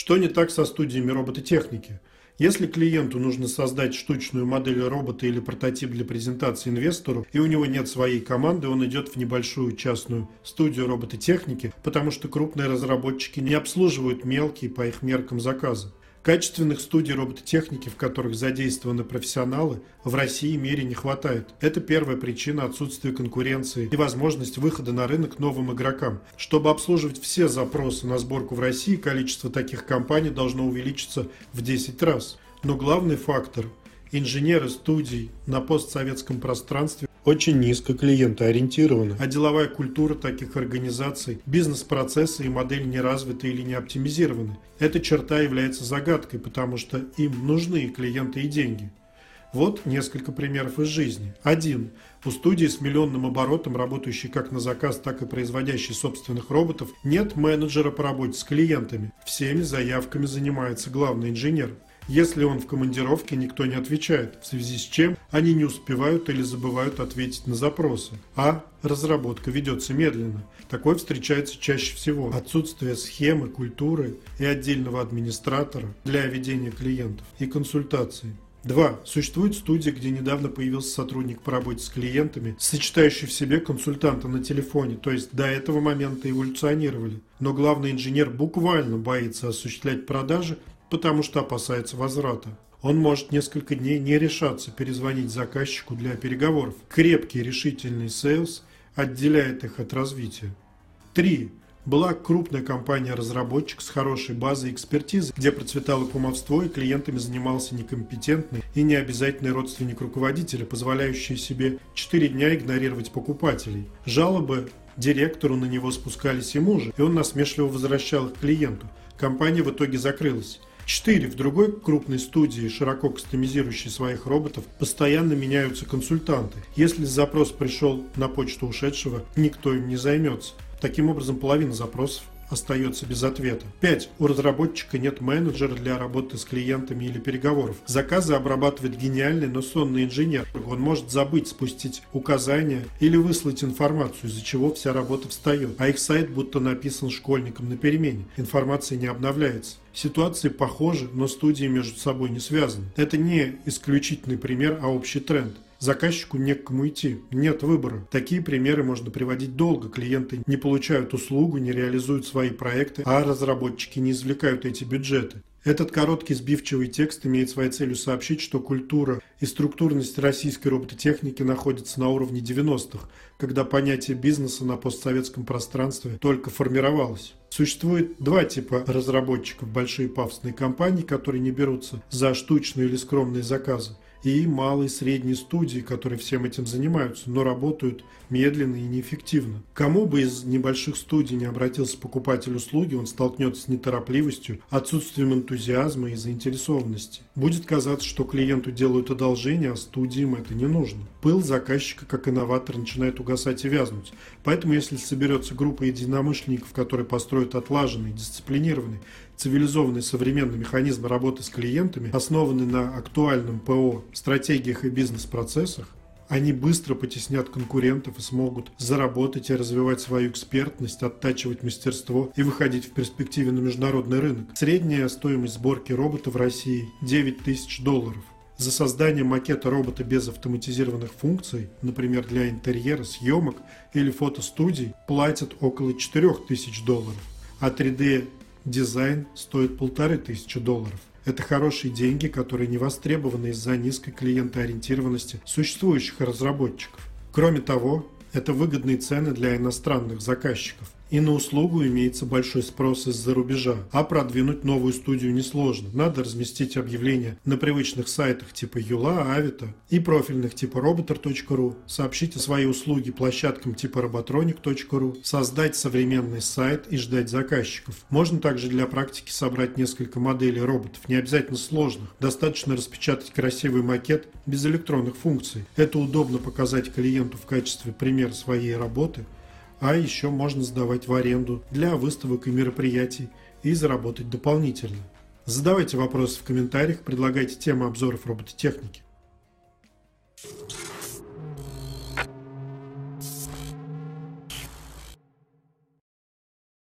Что не так со студиями робототехники? Если клиенту нужно создать штучную модель робота или прототип для презентации инвестору, и у него нет своей команды, он идет в небольшую частную студию робототехники, потому что крупные разработчики не обслуживают мелкие по их меркам заказы. Качественных студий робототехники, в которых задействованы профессионалы, в России и мире не хватает. Это первая причина отсутствия конкуренции и возможность выхода на рынок новым игрокам. Чтобы обслуживать все запросы на сборку в России, количество таких компаний должно увеличиться в 10 раз. Но главный фактор – инженеры студий на постсоветском пространстве очень низко клиентоориентированы, а деловая культура таких организаций, бизнес-процессы и модели не развиты или не оптимизированы. Эта черта является загадкой, потому что им нужны клиенты и деньги. Вот несколько примеров из жизни. Один. У студии с миллионным оборотом, работающей как на заказ, так и производящей собственных роботов, нет менеджера по работе с клиентами. Всеми заявками занимается главный инженер. Если он в командировке, никто не отвечает, в связи с чем они не успевают или забывают ответить на запросы. А разработка ведется медленно. Такое встречается чаще всего. Отсутствие схемы, культуры и отдельного администратора для ведения клиентов и консультаций. 2. Существует студия, где недавно появился сотрудник по работе с клиентами, сочетающий в себе консультанта на телефоне, то есть до этого момента эволюционировали. Но главный инженер буквально боится осуществлять продажи потому что опасается возврата. Он может несколько дней не решаться перезвонить заказчику для переговоров. Крепкий решительный sales отделяет их от развития. 3. Была крупная компания-разработчик с хорошей базой экспертизы, где процветало кумовство и клиентами занимался некомпетентный и необязательный родственник руководителя, позволяющий себе 4 дня игнорировать покупателей. Жалобы директору на него спускались ему же, и он насмешливо возвращал их клиенту. Компания в итоге закрылась. 4. В другой крупной студии, широко кастомизирующей своих роботов, постоянно меняются консультанты. Если запрос пришел на почту ушедшего, никто им не займется. Таким образом, половина запросов остается без ответа. 5. У разработчика нет менеджера для работы с клиентами или переговоров. Заказы обрабатывает гениальный, но сонный инженер. Он может забыть спустить указания или выслать информацию, из-за чего вся работа встает. А их сайт будто написан школьником на перемене. Информация не обновляется. Ситуации похожи, но студии между собой не связаны. Это не исключительный пример, а общий тренд. Заказчику не к кому идти, нет выбора. Такие примеры можно приводить долго. Клиенты не получают услугу, не реализуют свои проекты, а разработчики не извлекают эти бюджеты. Этот короткий сбивчивый текст имеет своей целью сообщить, что культура и структурность российской робототехники находятся на уровне 90-х, когда понятие бизнеса на постсоветском пространстве только формировалось. Существует два типа разработчиков. Большие пафосные компании, которые не берутся за штучные или скромные заказы – и малые и средние студии, которые всем этим занимаются, но работают медленно и неэффективно. Кому бы из небольших студий не обратился покупатель услуги, он столкнется с неторопливостью, отсутствием энтузиазма и заинтересованности. Будет казаться, что клиенту делают одолжение, а студиям это не нужно. Пыл заказчика как инноватор начинает угасать и вязнуть. Поэтому если соберется группа единомышленников, которые построят отлаженный, дисциплинированный, цивилизованный современный механизм работы с клиентами, основанный на актуальном ПО, стратегиях и бизнес-процессах, они быстро потеснят конкурентов и смогут заработать и развивать свою экспертность, оттачивать мастерство и выходить в перспективе на международный рынок. Средняя стоимость сборки робота в России 9 тысяч долларов. За создание макета робота без автоматизированных функций, например, для интерьера, съемок или фотостудий, платят около 4000 долларов, а 3D Дизайн стоит полторы тысячи долларов. Это хорошие деньги, которые не востребованы из-за низкой клиентоориентированности существующих разработчиков. Кроме того, это выгодные цены для иностранных заказчиков. И на услугу имеется большой спрос из-за рубежа, а продвинуть новую студию несложно. Надо разместить объявления на привычных сайтах типа Юла, Авито и профильных типа roboter.ru, сообщить о своей услуге площадкам типа robotronic.ru, создать современный сайт и ждать заказчиков. Можно также для практики собрать несколько моделей роботов, не обязательно сложных. Достаточно распечатать красивый макет без электронных функций. Это удобно показать клиенту в качестве примера своей работы – а еще можно сдавать в аренду для выставок и мероприятий и заработать дополнительно. Задавайте вопросы в комментариях, предлагайте темы обзоров робототехники.